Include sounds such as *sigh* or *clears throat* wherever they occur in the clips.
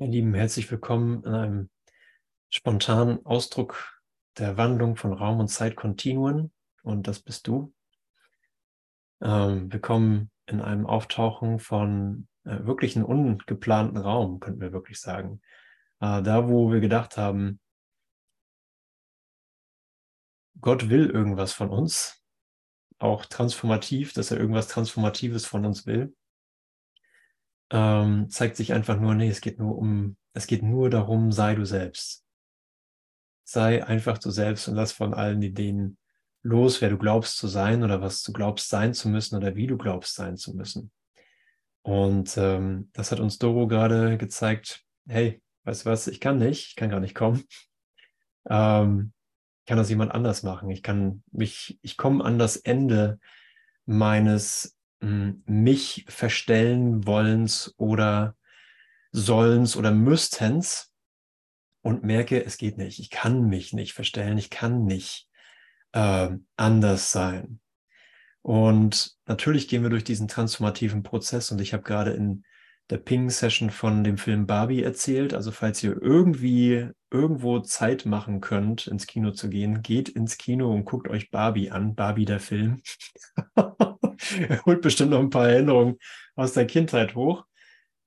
Ihr Lieben, herzlich willkommen in einem spontanen Ausdruck der Wandlung von Raum und Zeitkontinuen. Und das bist du. Ähm, wir kommen in einem Auftauchen von äh, wirklich einem ungeplanten Raum, könnten wir wirklich sagen. Äh, da, wo wir gedacht haben, Gott will irgendwas von uns, auch transformativ, dass er irgendwas Transformatives von uns will ähm, zeigt sich einfach nur, nee, es geht nur um, es geht nur darum, sei du selbst. Sei einfach du selbst und lass von allen Ideen los, wer du glaubst zu sein oder was du glaubst sein zu müssen oder wie du glaubst sein zu müssen. Und ähm, das hat uns Doro gerade gezeigt, hey, weißt du was, ich kann nicht, ich kann gar nicht kommen. *laughs* Ähm, kann das jemand anders machen. Ich kann mich, ich komme an das Ende meines mich verstellen wollens oder sollens oder müsstens und merke, es geht nicht. Ich kann mich nicht verstellen. Ich kann nicht äh, anders sein. Und natürlich gehen wir durch diesen transformativen Prozess und ich habe gerade in der Ping-Session von dem Film Barbie erzählt. Also falls ihr irgendwie irgendwo Zeit machen könnt, ins Kino zu gehen, geht ins Kino und guckt euch Barbie an. Barbie der Film. *laughs* er *laughs* holt bestimmt noch ein paar Erinnerungen aus der Kindheit hoch,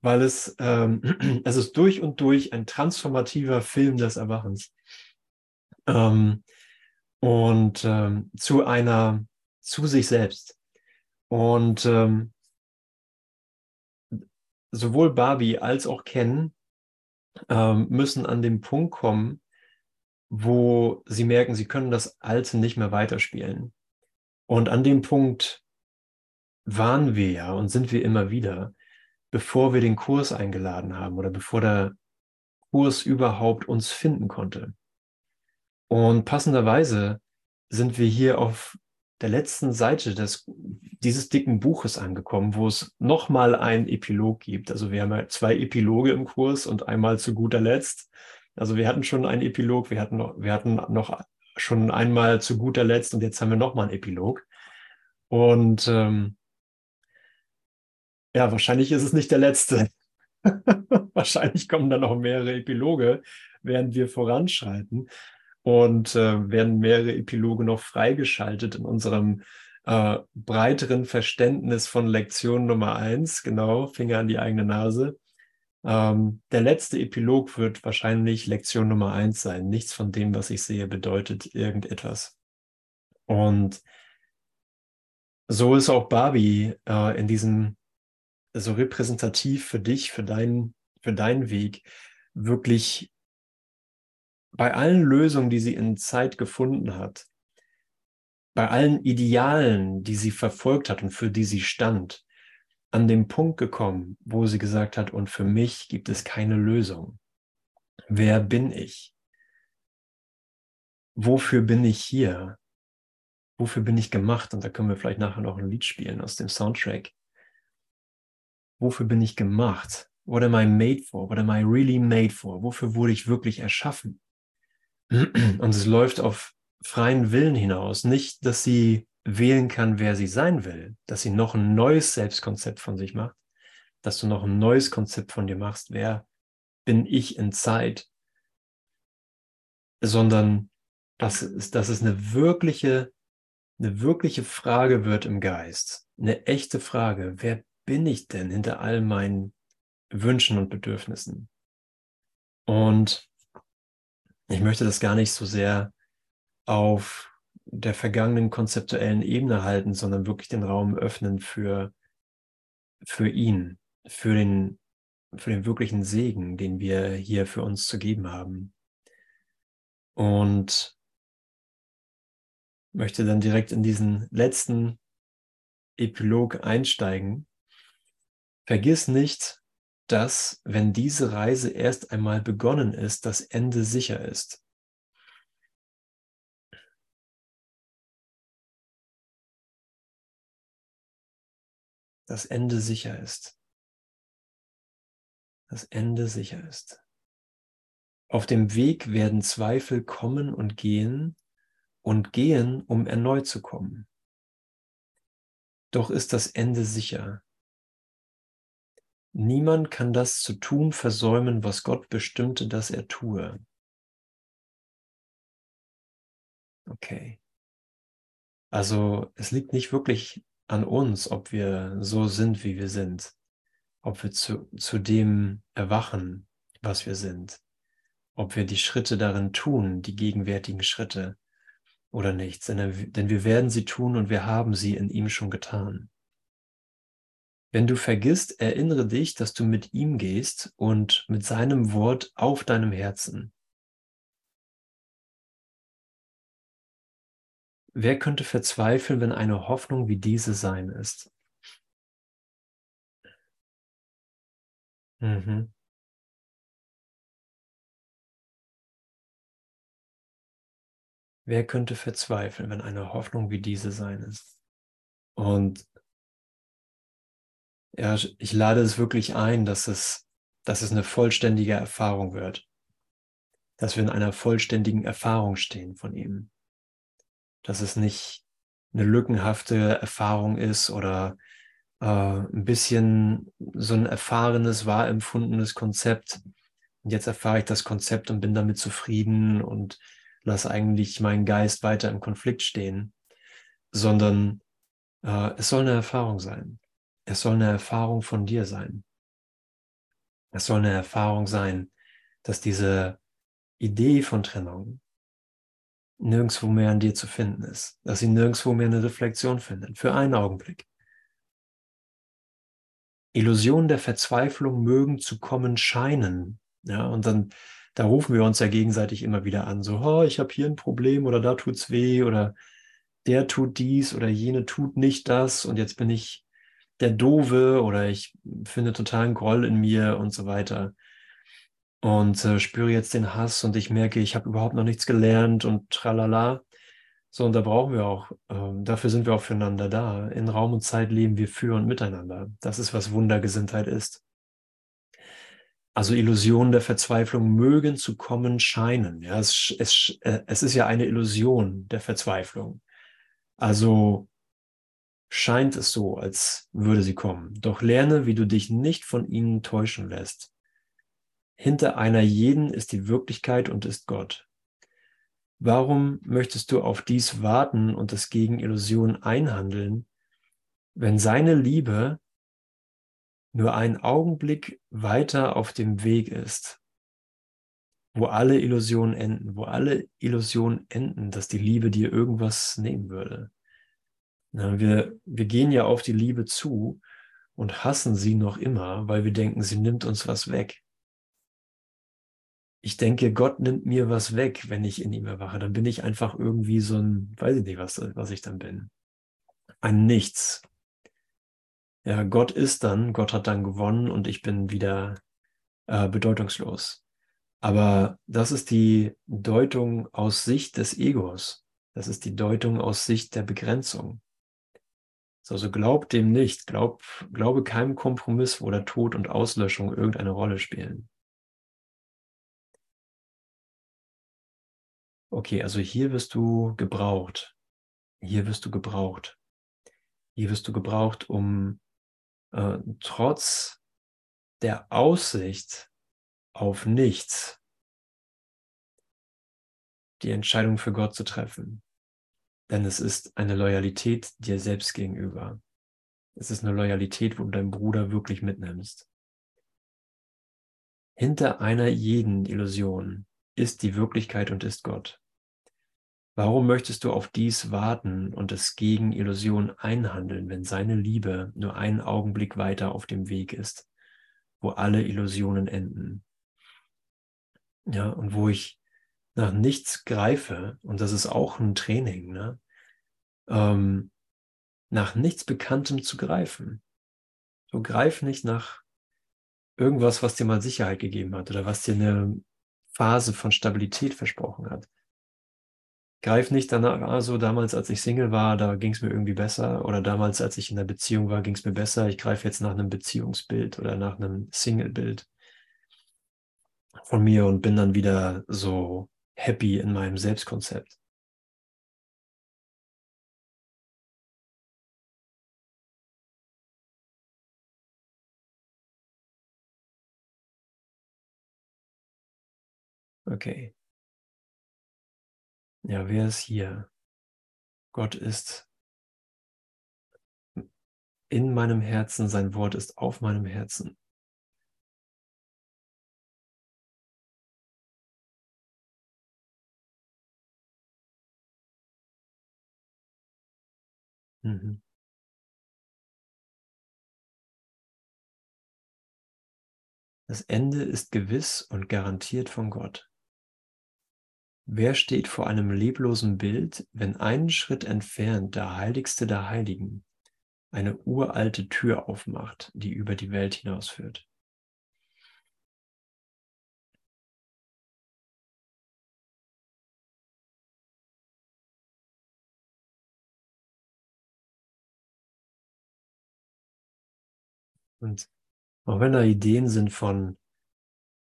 weil es, ähm, *clears throat* es ist durch und durch ein transformativer Film des Erwachens. Ähm, und ähm, zu einer, zu sich selbst. Und ähm, sowohl Barbie als auch Ken ähm, müssen an den Punkt kommen, wo sie merken, sie können das Alte nicht mehr weiterspielen. Und an dem Punkt waren wir ja und sind wir immer wieder, bevor wir den Kurs eingeladen haben oder bevor der Kurs überhaupt uns finden konnte. Und passenderweise sind wir hier auf der letzten Seite des, dieses dicken Buches angekommen, wo es nochmal einen Epilog gibt. Also wir haben ja zwei Epiloge im Kurs und einmal zu guter Letzt. Also wir hatten schon einen Epilog, wir hatten noch, wir hatten noch schon einmal zu guter Letzt und jetzt haben wir nochmal einen Epilog. Und ähm, ja, wahrscheinlich ist es nicht der letzte. *laughs* wahrscheinlich kommen da noch mehrere Epiloge, während wir voranschreiten und äh, werden mehrere Epiloge noch freigeschaltet in unserem äh, breiteren Verständnis von Lektion Nummer eins. Genau, Finger an die eigene Nase. Ähm, der letzte Epilog wird wahrscheinlich Lektion Nummer eins sein. Nichts von dem, was ich sehe, bedeutet irgendetwas. Und so ist auch Barbie äh, in diesem so repräsentativ für dich, für deinen, für deinen Weg, wirklich bei allen Lösungen, die sie in Zeit gefunden hat, bei allen Idealen, die sie verfolgt hat und für die sie stand, an dem Punkt gekommen, wo sie gesagt hat, und für mich gibt es keine Lösung. Wer bin ich? Wofür bin ich hier? Wofür bin ich gemacht? Und da können wir vielleicht nachher noch ein Lied spielen aus dem Soundtrack wofür bin ich gemacht? What am I made for? What am I really made for? Wofür wurde ich wirklich erschaffen? *clears throat* Und es läuft auf freien Willen hinaus. Nicht, dass sie wählen kann, wer sie sein will, dass sie noch ein neues Selbstkonzept von sich macht, dass du noch ein neues Konzept von dir machst, wer bin ich in Zeit, sondern dass es, dass es eine wirkliche, eine wirkliche Frage wird im Geist, eine echte Frage, wer bin ich denn hinter all meinen Wünschen und Bedürfnissen? Und ich möchte das gar nicht so sehr auf der vergangenen konzeptuellen Ebene halten, sondern wirklich den Raum öffnen für, für ihn, für den, für den wirklichen Segen, den wir hier für uns zu geben haben. Und möchte dann direkt in diesen letzten Epilog einsteigen, Vergiss nicht, dass, wenn diese Reise erst einmal begonnen ist, das Ende sicher ist. Das Ende sicher ist. Das Ende sicher ist. Auf dem Weg werden Zweifel kommen und gehen und gehen, um erneut zu kommen. Doch ist das Ende sicher. Niemand kann das zu tun versäumen, was Gott bestimmte, dass er tue. Okay. Also es liegt nicht wirklich an uns, ob wir so sind, wie wir sind, ob wir zu, zu dem erwachen, was wir sind, ob wir die Schritte darin tun, die gegenwärtigen Schritte oder nicht, denn wir werden sie tun und wir haben sie in ihm schon getan. Wenn du vergisst, erinnere dich, dass du mit ihm gehst und mit seinem Wort auf deinem Herzen. Wer könnte verzweifeln, wenn eine Hoffnung wie diese sein ist? Mhm. Wer könnte verzweifeln, wenn eine Hoffnung wie diese sein ist? Und ja, ich lade es wirklich ein, dass es, dass es eine vollständige Erfahrung wird. Dass wir in einer vollständigen Erfahrung stehen von ihm. Dass es nicht eine lückenhafte Erfahrung ist oder äh, ein bisschen so ein erfahrenes, wahr empfundenes Konzept. Und jetzt erfahre ich das Konzept und bin damit zufrieden und lasse eigentlich meinen Geist weiter im Konflikt stehen, sondern äh, es soll eine Erfahrung sein. Es soll eine Erfahrung von dir sein. Es soll eine Erfahrung sein, dass diese Idee von Trennung nirgendwo mehr an dir zu finden ist, dass sie nirgendwo mehr eine Reflexion findet, für einen Augenblick. Illusionen der Verzweiflung mögen zu kommen scheinen. Ja, und dann, da rufen wir uns ja gegenseitig immer wieder an, so, oh, ich habe hier ein Problem oder da tut's weh oder der tut dies oder jene tut nicht das und jetzt bin ich der Dove oder ich finde totalen Groll in mir und so weiter. Und äh, spüre jetzt den Hass und ich merke, ich habe überhaupt noch nichts gelernt und tralala. So, und da brauchen wir auch, ähm, dafür sind wir auch füreinander da. In Raum und Zeit leben wir für und miteinander. Das ist, was Wundergesinntheit ist. Also Illusionen der Verzweiflung mögen zu kommen scheinen. Ja, es, es, äh, es ist ja eine Illusion der Verzweiflung. Also scheint es so, als würde sie kommen. Doch lerne, wie du dich nicht von ihnen täuschen lässt. Hinter einer jeden ist die Wirklichkeit und ist Gott. Warum möchtest du auf dies warten und es gegen Illusionen einhandeln, wenn seine Liebe nur einen Augenblick weiter auf dem Weg ist, wo alle Illusionen enden, wo alle Illusionen enden, dass die Liebe dir irgendwas nehmen würde? Wir, wir gehen ja auf die Liebe zu und hassen sie noch immer, weil wir denken, sie nimmt uns was weg. Ich denke, Gott nimmt mir was weg, wenn ich in ihm erwache. Dann bin ich einfach irgendwie so ein, weiß ich nicht, was, was ich dann bin. Ein Nichts. Ja, Gott ist dann, Gott hat dann gewonnen und ich bin wieder äh, bedeutungslos. Aber das ist die Deutung aus Sicht des Egos. Das ist die Deutung aus Sicht der Begrenzung. Also glaub dem nicht, glaub, glaube keinem Kompromiss, wo der Tod und Auslöschung irgendeine Rolle spielen. Okay, also hier wirst du gebraucht. Hier wirst du gebraucht. Hier wirst du gebraucht, um äh, trotz der Aussicht auf nichts die Entscheidung für Gott zu treffen. Denn es ist eine Loyalität dir selbst gegenüber. Es ist eine Loyalität, wo du deinen Bruder wirklich mitnimmst. Hinter einer jeden Illusion ist die Wirklichkeit und ist Gott. Warum möchtest du auf dies warten und es gegen Illusion einhandeln, wenn seine Liebe nur einen Augenblick weiter auf dem Weg ist, wo alle Illusionen enden? Ja, und wo ich nach nichts greife, und das ist auch ein Training, ne? ähm, nach nichts Bekanntem zu greifen. So greif nicht nach irgendwas, was dir mal Sicherheit gegeben hat oder was dir eine Phase von Stabilität versprochen hat. Greif nicht danach, also damals, als ich Single war, da ging es mir irgendwie besser oder damals, als ich in der Beziehung war, ging es mir besser. Ich greife jetzt nach einem Beziehungsbild oder nach einem Single-Bild von mir und bin dann wieder so happy in meinem Selbstkonzept? Okay. Ja, wer ist hier? Gott ist in meinem Herzen, sein Wort ist auf meinem Herzen. Mhm. Das Ende ist gewiss und garantiert von Gott. Wer steht vor einem leblosen Bild, wenn einen Schritt entfernt der Heiligste der Heiligen eine uralte Tür aufmacht, die über die Welt hinausführt? Und auch wenn da Ideen sind von,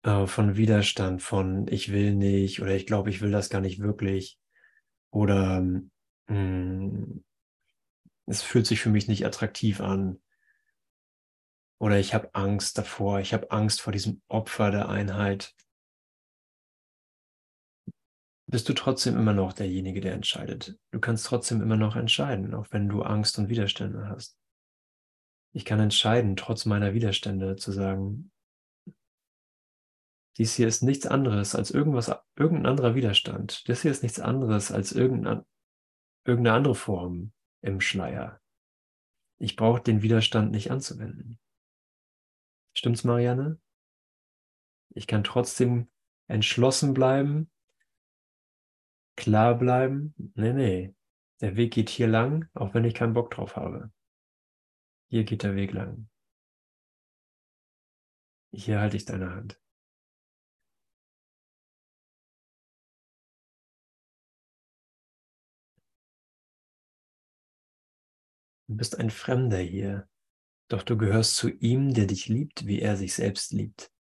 äh, von Widerstand, von ich will nicht oder ich glaube, ich will das gar nicht wirklich oder mh, mm, es fühlt sich für mich nicht attraktiv an oder ich habe Angst davor, ich habe Angst vor diesem Opfer der Einheit, bist du trotzdem immer noch derjenige, der entscheidet. Du kannst trotzdem immer noch entscheiden, auch wenn du Angst und Widerstände hast. Ich kann entscheiden, trotz meiner Widerstände zu sagen, dies hier ist nichts anderes als irgendwas, irgendein anderer Widerstand. Das hier ist nichts anderes als irgendeine, irgendeine andere Form im Schleier. Ich brauche den Widerstand nicht anzuwenden. Stimmt's, Marianne? Ich kann trotzdem entschlossen bleiben, klar bleiben. Nee, nee. Der Weg geht hier lang, auch wenn ich keinen Bock drauf habe. Hier geht der Weg lang. Hier halte ich deine Hand. Du bist ein Fremder hier, doch du gehörst zu ihm, der dich liebt, wie er sich selbst liebt.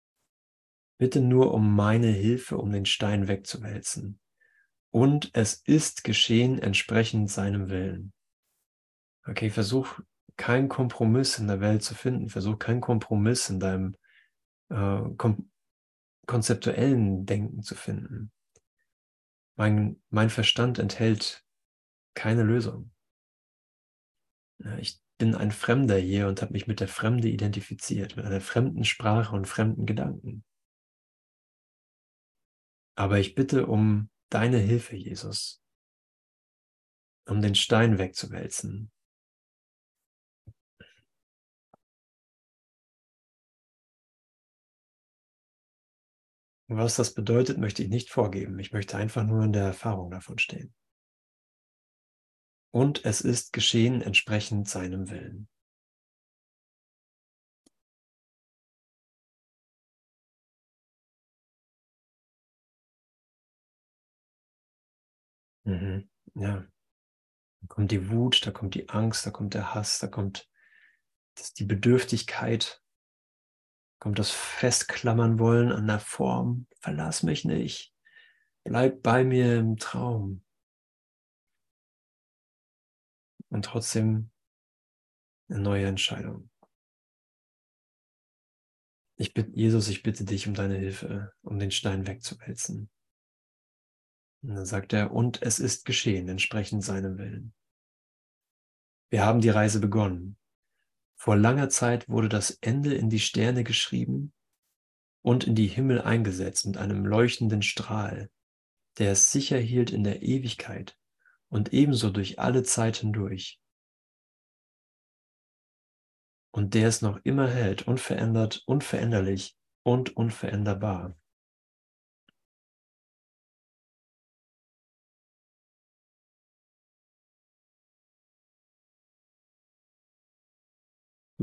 Bitte nur um meine Hilfe, um den Stein wegzuwälzen. Und es ist geschehen entsprechend seinem Willen. Okay, versuch keinen Kompromiss in der Welt zu finden. Versuch keinen Kompromiss in deinem äh, kom konzeptuellen Denken zu finden. Mein, mein Verstand enthält keine Lösung. Ich bin ein Fremder hier und habe mich mit der Fremde identifiziert, mit einer fremden Sprache und fremden Gedanken. Aber ich bitte um deine Hilfe, Jesus, um den Stein wegzuwälzen, Was das bedeutet, möchte ich nicht vorgeben. Ich möchte einfach nur in der Erfahrung davon stehen. Und es ist geschehen entsprechend seinem Willen. Mhm. Ja. Da kommt die Wut, da kommt die Angst, da kommt der Hass, da kommt das, die Bedürftigkeit, kommt das Festklammern wollen an der Form. Verlass mich nicht. Bleib bei mir im Traum. Und trotzdem eine neue Entscheidung. Ich bitte, Jesus, ich bitte dich um deine Hilfe, um den Stein wegzuwälzen. Und dann sagt er, und es ist geschehen, entsprechend seinem Willen. Wir haben die Reise begonnen. Vor langer Zeit wurde das Ende in die Sterne geschrieben und in die Himmel eingesetzt mit einem leuchtenden Strahl, der es sicher hielt in der Ewigkeit und ebenso durch alle Zeit hindurch. Und der es noch immer hält, unverändert, unveränderlich und unveränderbar.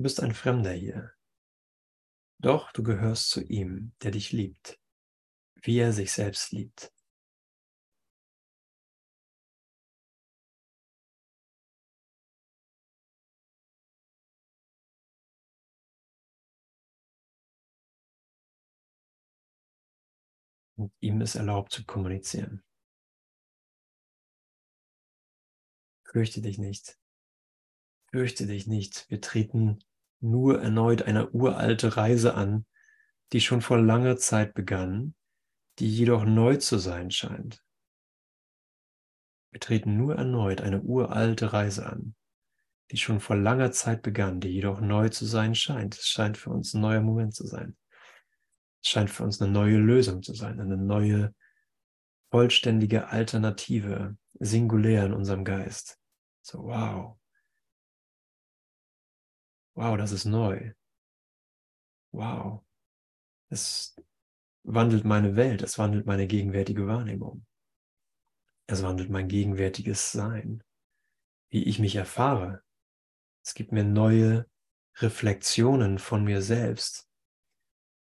Du bist ein Fremder hier. Doch du gehörst zu ihm, der dich liebt, wie er sich selbst liebt. Und ihm ist erlaubt zu kommunizieren. Fürchte dich nicht. Fürchte dich nicht, wir treten nur erneut eine uralte Reise an, die schon vor langer Zeit begann, die jedoch neu zu sein scheint. Wir treten nur erneut eine uralte Reise an, die schon vor langer Zeit begann, die jedoch neu zu sein scheint. Es scheint für uns ein neuer Moment zu sein. Es scheint für uns eine neue Lösung zu sein, eine neue, vollständige Alternative, singulär in unserem Geist. So, wow. Wow, das ist neu. Wow. Es wandelt meine Welt, es wandelt meine gegenwärtige Wahrnehmung. Es wandelt mein gegenwärtiges Sein, wie ich mich erfahre. Es gibt mir neue Reflexionen von mir selbst.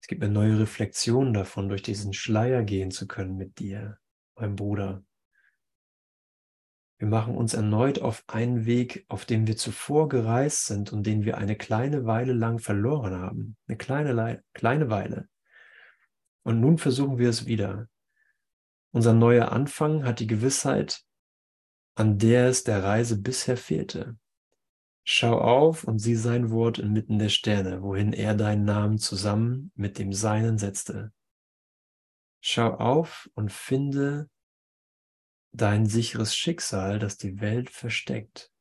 Es gibt mir neue Reflexionen davon, durch diesen Schleier gehen zu können mit dir, mein Bruder. Wir machen uns erneut auf einen Weg, auf dem wir zuvor gereist sind und den wir eine kleine Weile lang verloren haben. Eine kleine, kleine Weile. Und nun versuchen wir es wieder. Unser neuer Anfang hat die Gewissheit, an der es der Reise bisher fehlte. Schau auf und sieh sein Wort inmitten der Sterne, wohin er deinen Namen zusammen mit dem Seinen setzte. Schau auf und finde dein sicheres Schicksal, das die Welt versteckt.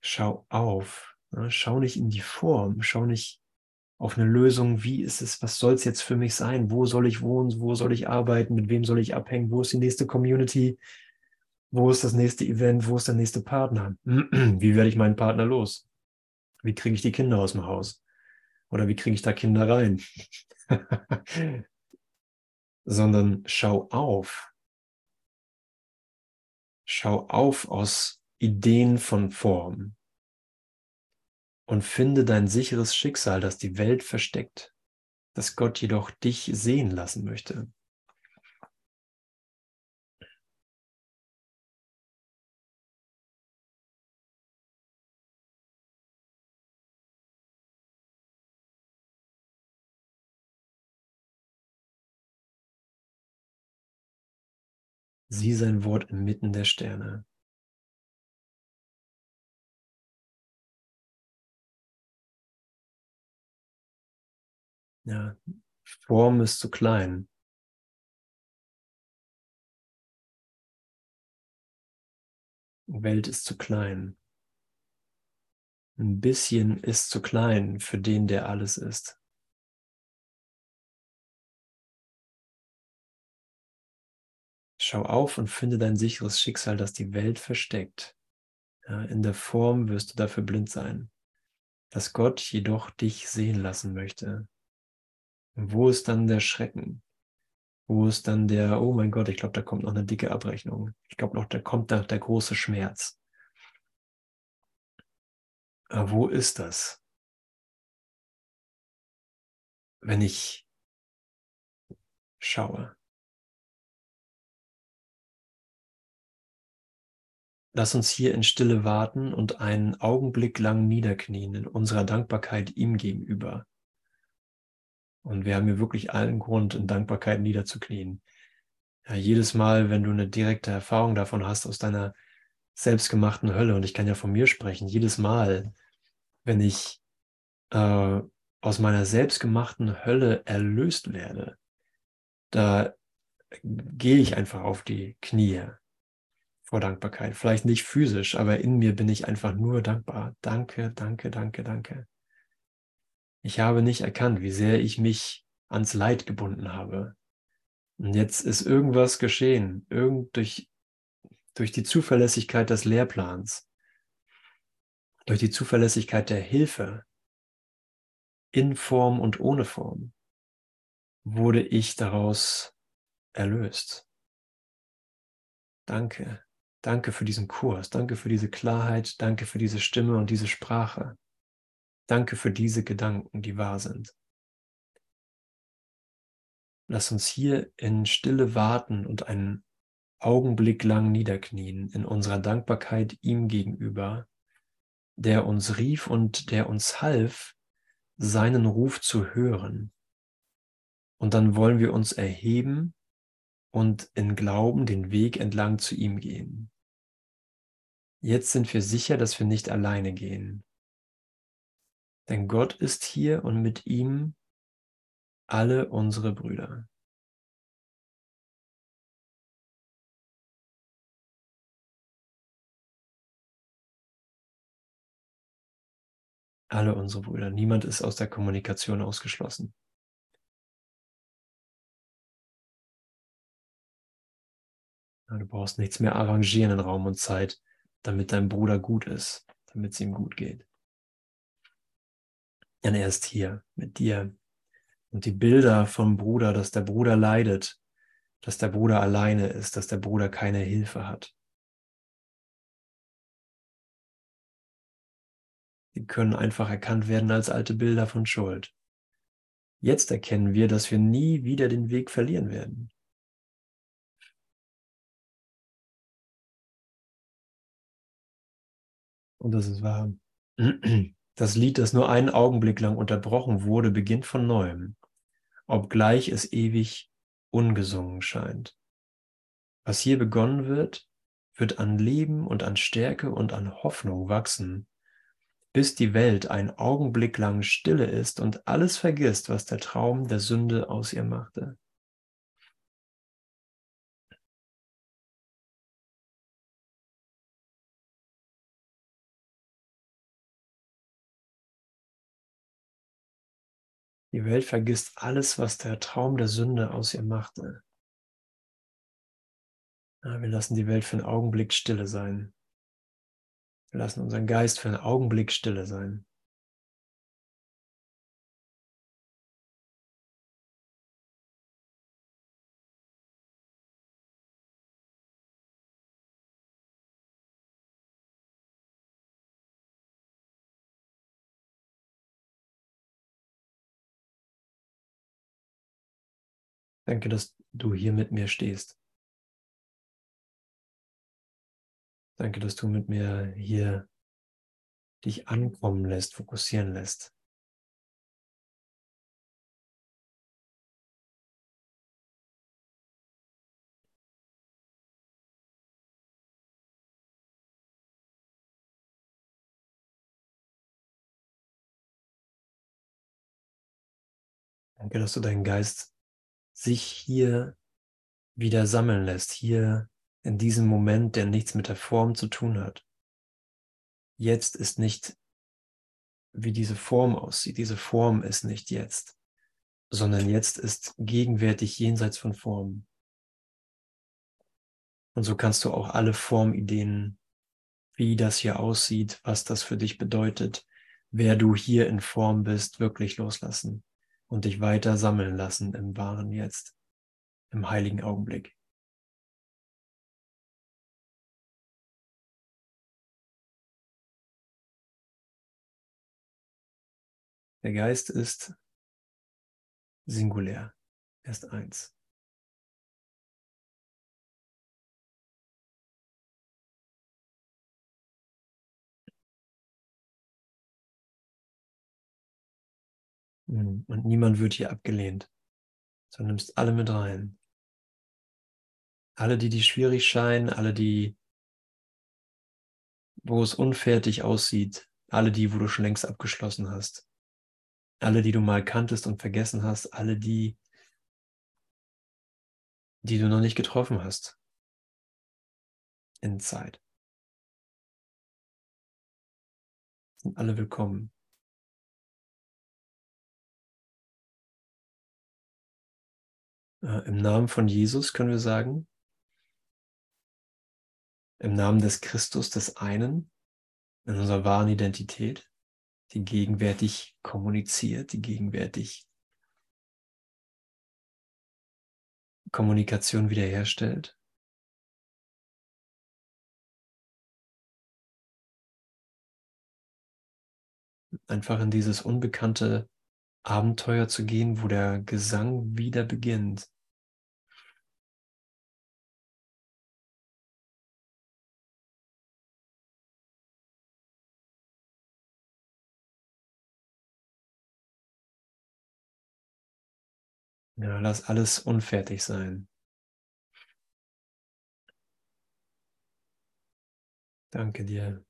Schau auf, ne? schau nicht in die Form, schau nicht auf eine Lösung, wie ist es, was soll es jetzt für mich sein, wo soll ich wohnen, wo soll ich arbeiten, mit wem soll ich abhängen, wo ist die nächste Community, wo ist das nächste Event, wo ist der nächste Partner, *clears throat* wie werde ich meinen Partner los, wie kriege ich die Kinder aus dem Haus? Oder wie kriege ich da Kinder rein, *laughs* sondern schau auf, schau auf aus Ideen von Form, und finde dein sicheres Schicksal, das die Welt versteckt, das Gott jedoch dich sehen lassen möchte. Sieh sein Wort inmitten der Sterne. Ja, Form ist zu klein. Welt ist zu klein. Ein bisschen ist zu klein für den, der alles ist. Schau auf und finde dein sicheres Schicksal, das die Welt versteckt. Ja, in der Form wirst du dafür blind sein, dass Gott jedoch dich sehen lassen möchte. Wo ist dann der Schrecken? Wo ist dann der, oh mein Gott, ich glaube, da kommt noch eine dicke Abrechnung. Ich glaube noch, da kommt da der große Schmerz. Aber wo ist das? Wenn ich schaue. Lass uns hier in Stille warten und einen Augenblick lang niederknien in unserer Dankbarkeit ihm gegenüber. Und wir haben hier wirklich allen Grund, in Dankbarkeit niederzuknien. Ja, jedes Mal, wenn du eine direkte Erfahrung davon hast aus deiner selbstgemachten Hölle, und ich kann ja von mir sprechen, jedes Mal, wenn ich äh, aus meiner selbstgemachten Hölle erlöst werde, da gehe ich einfach auf die Knie vor Dankbarkeit. Vielleicht nicht physisch, aber in mir bin ich einfach nur dankbar. Danke, danke, danke, danke. Ich habe nicht erkannt, wie sehr ich mich ans Leid gebunden habe. Und jetzt ist irgendwas geschehen, irgend durch, durch die Zuverlässigkeit des Lehrplans, durch die Zuverlässigkeit der Hilfe, in Form und ohne Form, wurde ich daraus erlöst. Danke. Danke für diesen Kurs. Danke für diese Klarheit. Danke für diese Stimme und diese Sprache. Danke für diese Gedanken, die wahr sind. Lass uns hier in Stille warten und einen Augenblick lang niederknien in unserer Dankbarkeit ihm gegenüber, der uns rief und der uns half, seinen Ruf zu hören. Und dann wollen wir uns erheben und in Glauben den Weg entlang zu ihm gehen jetzt sind wir sicher, dass wir nicht alleine gehen. Denn Gott ist hier und mit ihm alle unsere Brüder. Alle unsere Brüder. Niemand ist aus der Kommunikation ausgeschlossen. Du brauchst nichts mehr arrangieren in Raum und Zeit damit dein Bruder gut ist, damit es ihm gut geht. Denn er ist hier mit dir. Und die Bilder vom Bruder, dass der Bruder leidet, dass der Bruder alleine ist, dass der Bruder keine Hilfe hat. Die können einfach erkannt werden als alte Bilder von Schuld. Jetzt erkennen wir, dass wir nie wieder den Weg verlieren werden. Und das ist wahr. Das Lied, das nur einen Augenblick lang unterbrochen wurde, beginnt von neuem, obgleich es ewig ungesungen scheint. Was hier begonnen wird, wird an Leben und an Stärke und an Hoffnung wachsen, bis die Welt einen Augenblick lang stille ist und alles vergisst, was der Traum der Sünde aus ihr machte. Die Welt vergisst alles, was der Traum der Sünde aus ihr machte. Ja, wir lassen die Welt für einen Augenblick stille sein. Wir lassen unseren Geist für einen Augenblick stille sein. Danke, dass du hier mit mir stehst. Danke, dass du mit mir hier dich ankommen lässt, fokussieren lässt. Danke, dass du deinen Geist sich hier wieder sammeln lässt, hier in diesem Moment, der nichts mit der Form zu tun hat. Jetzt ist nicht, wie diese Form aussieht. Diese Form ist nicht jetzt, sondern jetzt ist gegenwärtig jenseits von Form. Und so kannst du auch alle Formideen, wie das hier aussieht, was das für dich bedeutet, wer du hier in Form bist, wirklich loslassen und dich weiter sammeln lassen im wahren Jetzt, im heiligen Augenblick. Der Geist ist singulär, er ist eins. Und niemand wird hier abgelehnt. Du nimmst alle mit rein. Alle, die, die schwierig scheinen, alle, die, wo es unfertig aussieht, alle die, wo du schon längst abgeschlossen hast. Alle, die du mal kanntest und vergessen hast, alle die, die du noch nicht getroffen hast. In Zeit. Sind alle willkommen. Im Namen von Jesus können wir sagen, im Namen des Christus des einen, in unserer wahren Identität, die gegenwärtig kommuniziert, die gegenwärtig Kommunikation wiederherstellt. Einfach in dieses unbekannte Abenteuer zu gehen, wo der Gesang wieder beginnt. Ja, lass alles unfertig sein. Danke dir.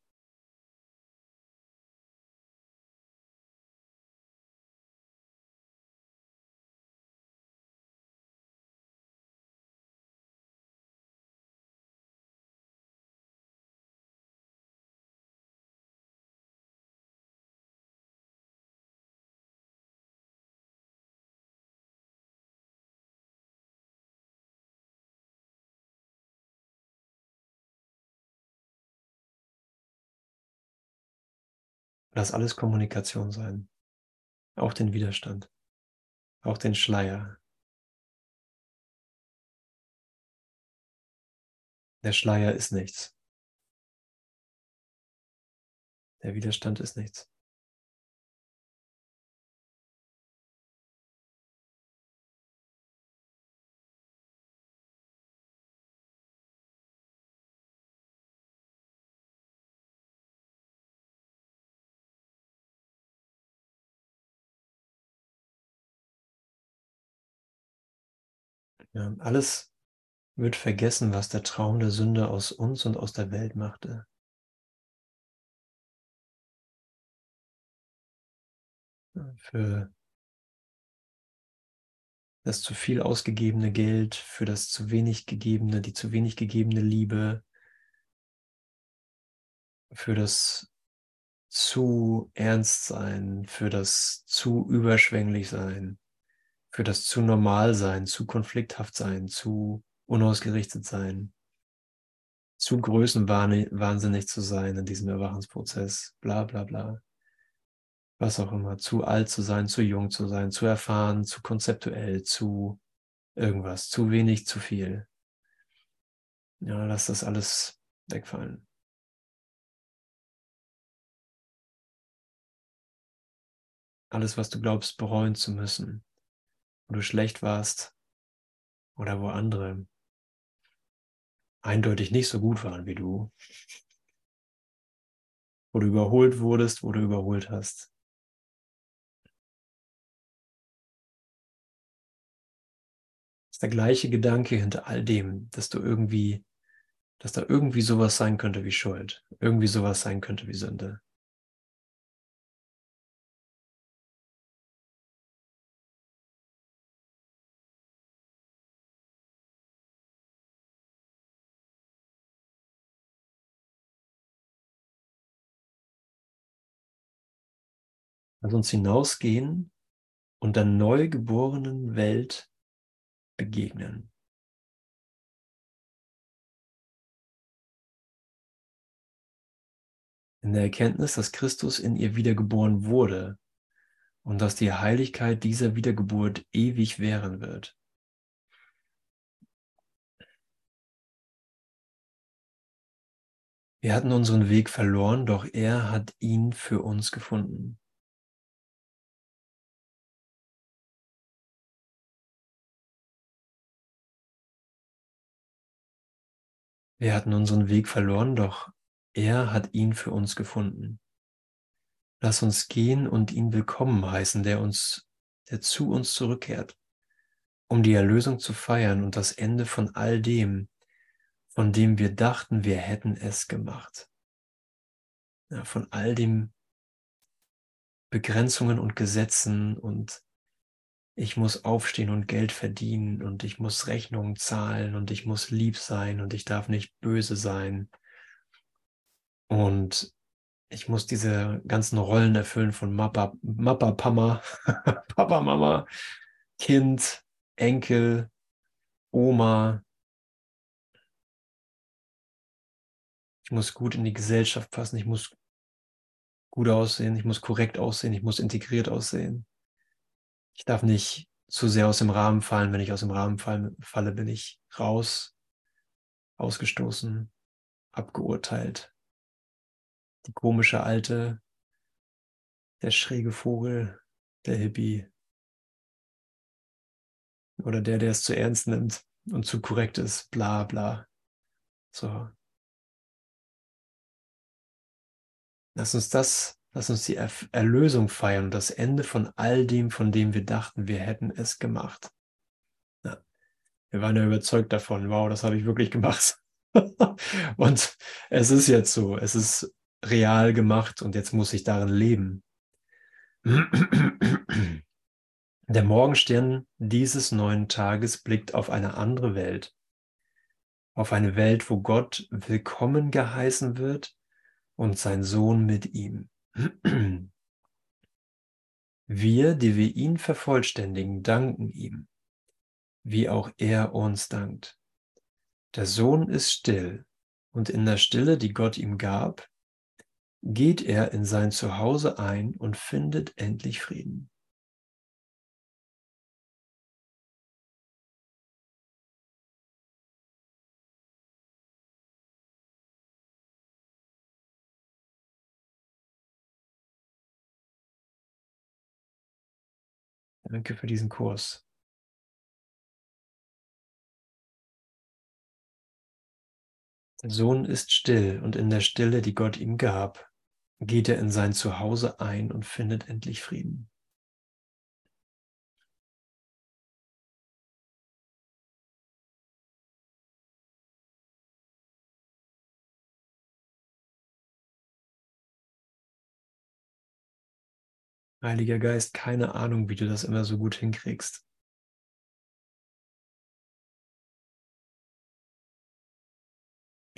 Lass alles Kommunikation sein. Auch den Widerstand. Auch den Schleier. Der Schleier ist nichts. Der Widerstand ist nichts. Ja, alles wird vergessen, was der Traum der Sünde aus uns und aus der Welt machte. Für das zu viel ausgegebene Geld, für das zu wenig gegebene, die zu wenig gegebene Liebe, für das zu ernst sein, für das zu überschwänglich sein für das zu normal sein, zu konflikthaft sein, zu unausgerichtet sein, zu größenwahnsinnig zu sein in diesem Erwachensprozess, bla bla bla. Was auch immer, zu alt zu sein, zu jung zu sein, zu erfahren, zu konzeptuell, zu irgendwas, zu wenig, zu viel. Ja, lass das alles wegfallen. Alles, was du glaubst, bereuen zu müssen, wo du schlecht warst oder wo andere eindeutig nicht so gut waren wie du, wo du überholt wurdest, wo du überholt hast. Das ist der gleiche Gedanke hinter all dem, dass du irgendwie, dass da irgendwie sowas sein könnte wie Schuld, irgendwie sowas sein könnte wie Sünde. Lass uns hinausgehen und der neugeborenen Welt begegnen. In der Erkenntnis, dass Christus in ihr wiedergeboren wurde und dass die Heiligkeit dieser Wiedergeburt ewig währen wird. Wir hatten unseren Weg verloren, doch er hat ihn für uns gefunden. Wir hatten unseren Weg verloren, doch er hat ihn für uns gefunden. Lass uns gehen und ihn willkommen heißen, der uns, der zu uns zurückkehrt, um die Erlösung zu feiern und das Ende von all dem, von dem wir dachten, wir hätten es gemacht. Ja, von all den Begrenzungen und Gesetzen und ich muss aufstehen und Geld verdienen und ich muss Rechnungen zahlen und ich muss lieb sein und ich darf nicht böse sein. Und ich muss diese ganzen Rollen erfüllen von Mappa, Mappa, Pama, *laughs* Papa, Mama, Kind, Enkel, Oma. Ich muss gut in die Gesellschaft passen, ich muss gut aussehen, ich muss korrekt aussehen, ich muss integriert aussehen. Ich darf nicht zu sehr aus dem Rahmen fallen. Wenn ich aus dem Rahmen falle, bin ich raus, ausgestoßen, abgeurteilt. Die komische Alte, der schräge Vogel, der Hippie oder der, der es zu ernst nimmt und zu korrekt ist, bla bla. So. Lass uns das Lass uns die Erlösung feiern und das Ende von all dem, von dem wir dachten, wir hätten es gemacht. Ja. Wir waren ja überzeugt davon, wow, das habe ich wirklich gemacht. *laughs* und es ist jetzt so, es ist real gemacht und jetzt muss ich darin leben. *clears throat* Der Morgenstern dieses neuen Tages blickt auf eine andere Welt, auf eine Welt, wo Gott willkommen geheißen wird und sein Sohn mit ihm. Wir, die wir ihn vervollständigen, danken ihm, wie auch er uns dankt. Der Sohn ist still und in der Stille, die Gott ihm gab, geht er in sein Zuhause ein und findet endlich Frieden. Danke für diesen Kurs. Der Sohn ist still und in der Stille, die Gott ihm gab, geht er in sein Zuhause ein und findet endlich Frieden. Heiliger Geist, keine Ahnung, wie du das immer so gut hinkriegst.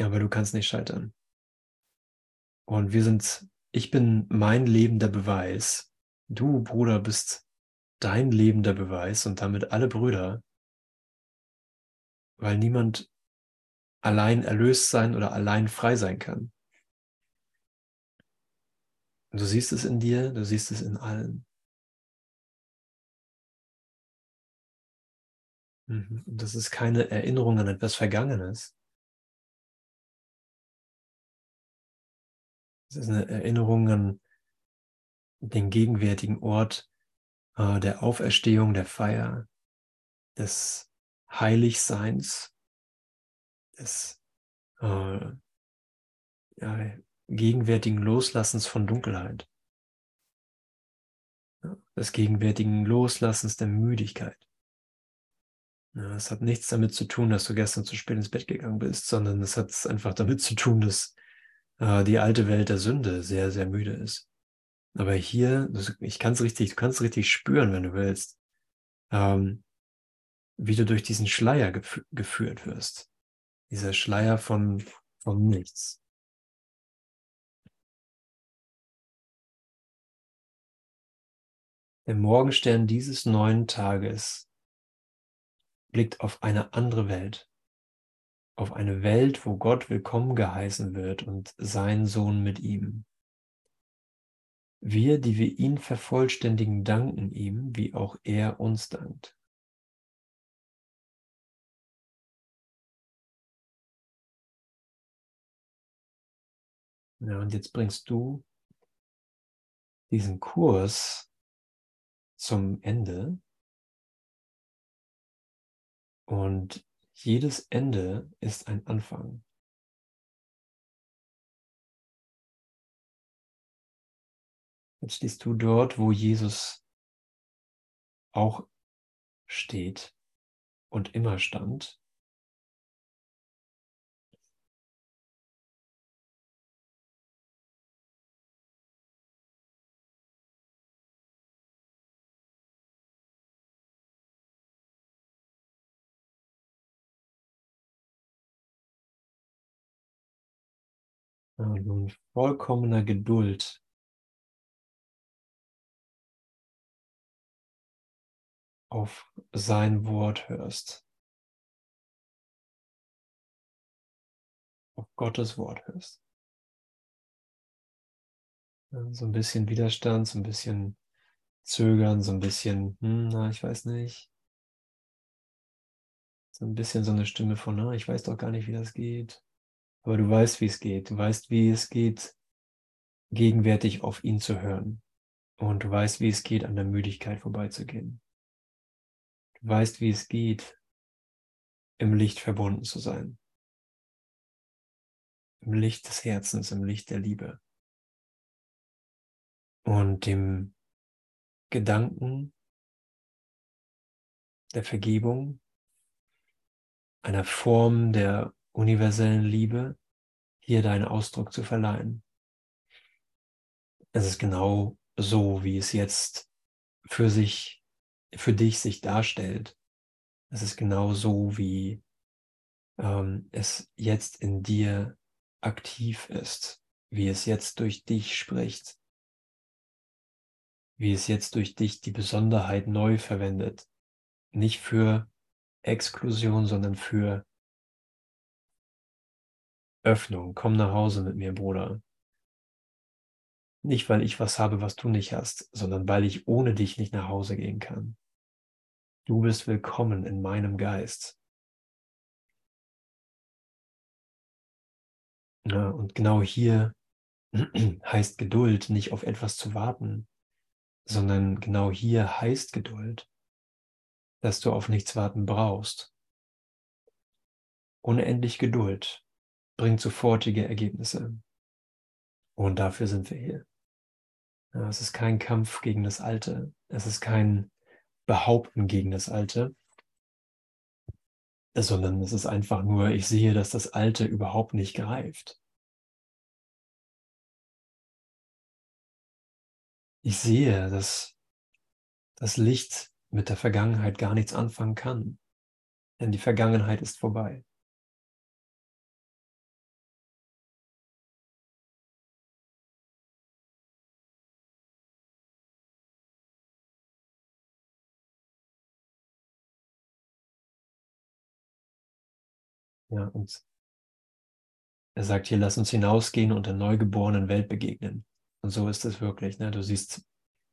Aber du kannst nicht scheitern. Und wir sind, ich bin mein lebender Beweis. Du, Bruder, bist dein lebender Beweis und damit alle Brüder, weil niemand allein erlöst sein oder allein frei sein kann. Und du siehst es in dir, du siehst es in allen. Mhm. Und das ist keine Erinnerung an etwas Vergangenes. Es ist eine Erinnerung an den gegenwärtigen Ort äh, der Auferstehung, der Feier, des Heiligseins, des äh, ja, gegenwärtigen Loslassens von Dunkelheit, des gegenwärtigen Loslassens der Müdigkeit. Es hat nichts damit zu tun, dass du gestern zu spät ins Bett gegangen bist, sondern es hat einfach damit zu tun, dass äh, die alte Welt der Sünde sehr, sehr müde ist. Aber hier, ich kann es richtig, du kannst richtig spüren, wenn du willst, ähm, wie du durch diesen Schleier gef geführt wirst. Dieser Schleier von, von nichts. Der Morgenstern dieses neuen Tages blickt auf eine andere Welt, auf eine Welt, wo Gott willkommen geheißen wird und sein Sohn mit ihm. Wir, die wir ihn vervollständigen, danken ihm, wie auch er uns dankt. Ja, und jetzt bringst du diesen Kurs zum Ende. Und jedes Ende ist ein Anfang. Jetzt stehst du dort, wo Jesus auch steht und immer stand. Und nun vollkommener Geduld auf sein Wort hörst. Auf Gottes Wort hörst. So ein bisschen Widerstand, so ein bisschen Zögern, so ein bisschen, hm, na, ich weiß nicht. So ein bisschen so eine Stimme von, na, ich weiß doch gar nicht, wie das geht. Aber du weißt, wie es geht. Du weißt, wie es geht, gegenwärtig auf ihn zu hören. Und du weißt, wie es geht, an der Müdigkeit vorbeizugehen. Du weißt, wie es geht, im Licht verbunden zu sein. Im Licht des Herzens, im Licht der Liebe. Und dem Gedanken der Vergebung, einer Form der universellen Liebe hier deinen Ausdruck zu verleihen. Es ist genau so, wie es jetzt für sich, für dich sich darstellt. Es ist genau so, wie ähm, es jetzt in dir aktiv ist, wie es jetzt durch dich spricht, wie es jetzt durch dich die Besonderheit neu verwendet. Nicht für Exklusion, sondern für Öffnung. Komm nach Hause mit mir, Bruder. Nicht, weil ich was habe, was du nicht hast, sondern weil ich ohne dich nicht nach Hause gehen kann. Du bist willkommen in meinem Geist. Ja, und genau hier *clears throat* heißt Geduld nicht auf etwas zu warten, sondern genau hier heißt Geduld, dass du auf nichts warten brauchst. Unendlich Geduld bringt sofortige Ergebnisse. Und dafür sind wir hier. Ja, es ist kein Kampf gegen das Alte. Es ist kein Behaupten gegen das Alte, sondern es ist einfach nur, ich sehe, dass das Alte überhaupt nicht greift. Ich sehe, dass das Licht mit der Vergangenheit gar nichts anfangen kann, denn die Vergangenheit ist vorbei. Ja, und er sagt hier, lass uns hinausgehen und der neugeborenen Welt begegnen. Und so ist es wirklich. Ne? Du siehst,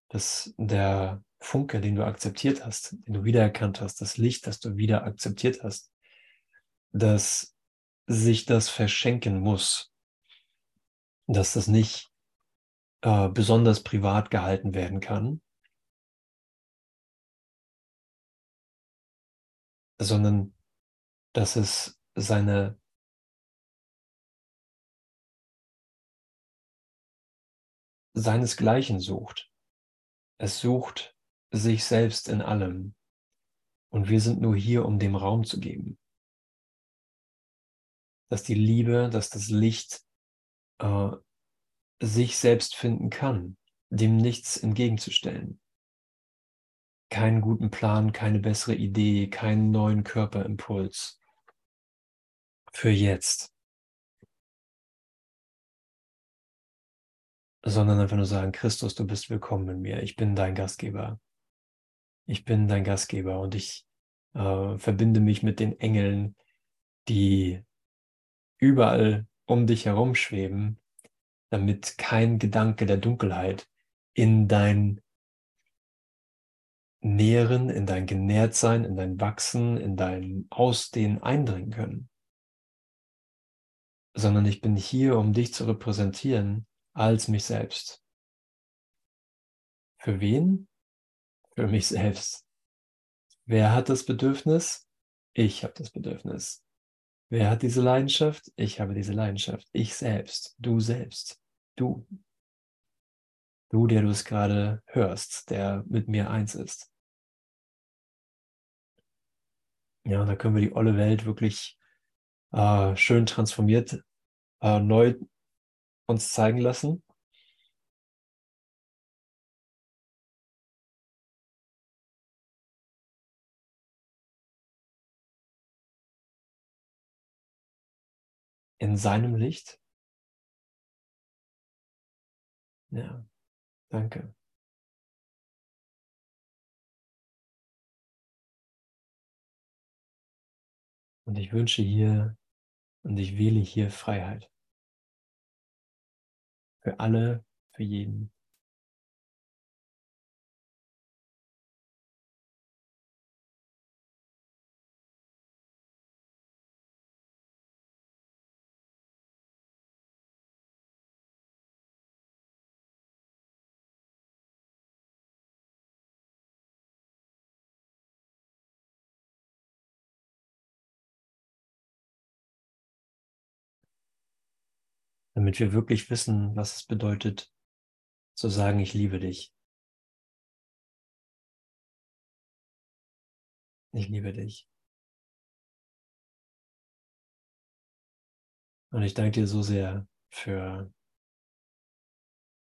dass der Funke, den du akzeptiert hast, den du wiedererkannt hast, das Licht, das du wieder akzeptiert hast, dass sich das verschenken muss, dass das nicht äh, besonders privat gehalten werden kann, sondern dass es seine seinesgleichen sucht. Es sucht sich selbst in allem. Und wir sind nur hier, um dem Raum zu geben. Dass die Liebe, dass das Licht äh, sich selbst finden kann, dem nichts entgegenzustellen. Keinen guten Plan, keine bessere Idee, keinen neuen Körperimpuls. Für jetzt. sondern einfach nur sagen, Christus, du bist willkommen in mir, ich bin dein Gastgeber. Ich bin dein Gastgeber und ich äh, verbinde mich mit den Engeln, die überall um dich herum schweben, damit kein Gedanke der Dunkelheit in dein Nähren, in dein Genährtsein, in dein Wachsen, in dein Ausdehnen eindringen können. Sondern ich bin hier, um dich zu repräsentieren als mich selbst. Für wen? Für mich selbst. Wer hat das Bedürfnis? Ich habe das Bedürfnis. Wer hat diese Leidenschaft? Ich habe diese Leidenschaft. Ich selbst. Du selbst. Du. Du, der du es gerade hörst, der mit mir eins ist. Ja, und da können wir die olle Welt wirklich äh, schön transformiert, äh, neu uns zeigen lassen. In seinem Licht. Ja, danke. Und ich wünsche hier und ich wähle hier Freiheit. Für alle, für jeden. Damit wir wirklich wissen, was es bedeutet, zu sagen, ich liebe dich. Ich liebe dich. Und ich danke dir so sehr für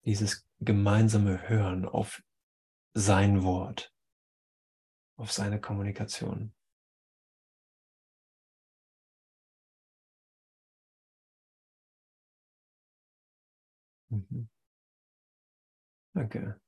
dieses gemeinsame Hören auf sein Wort, auf seine Kommunikation. Mhm. Danke.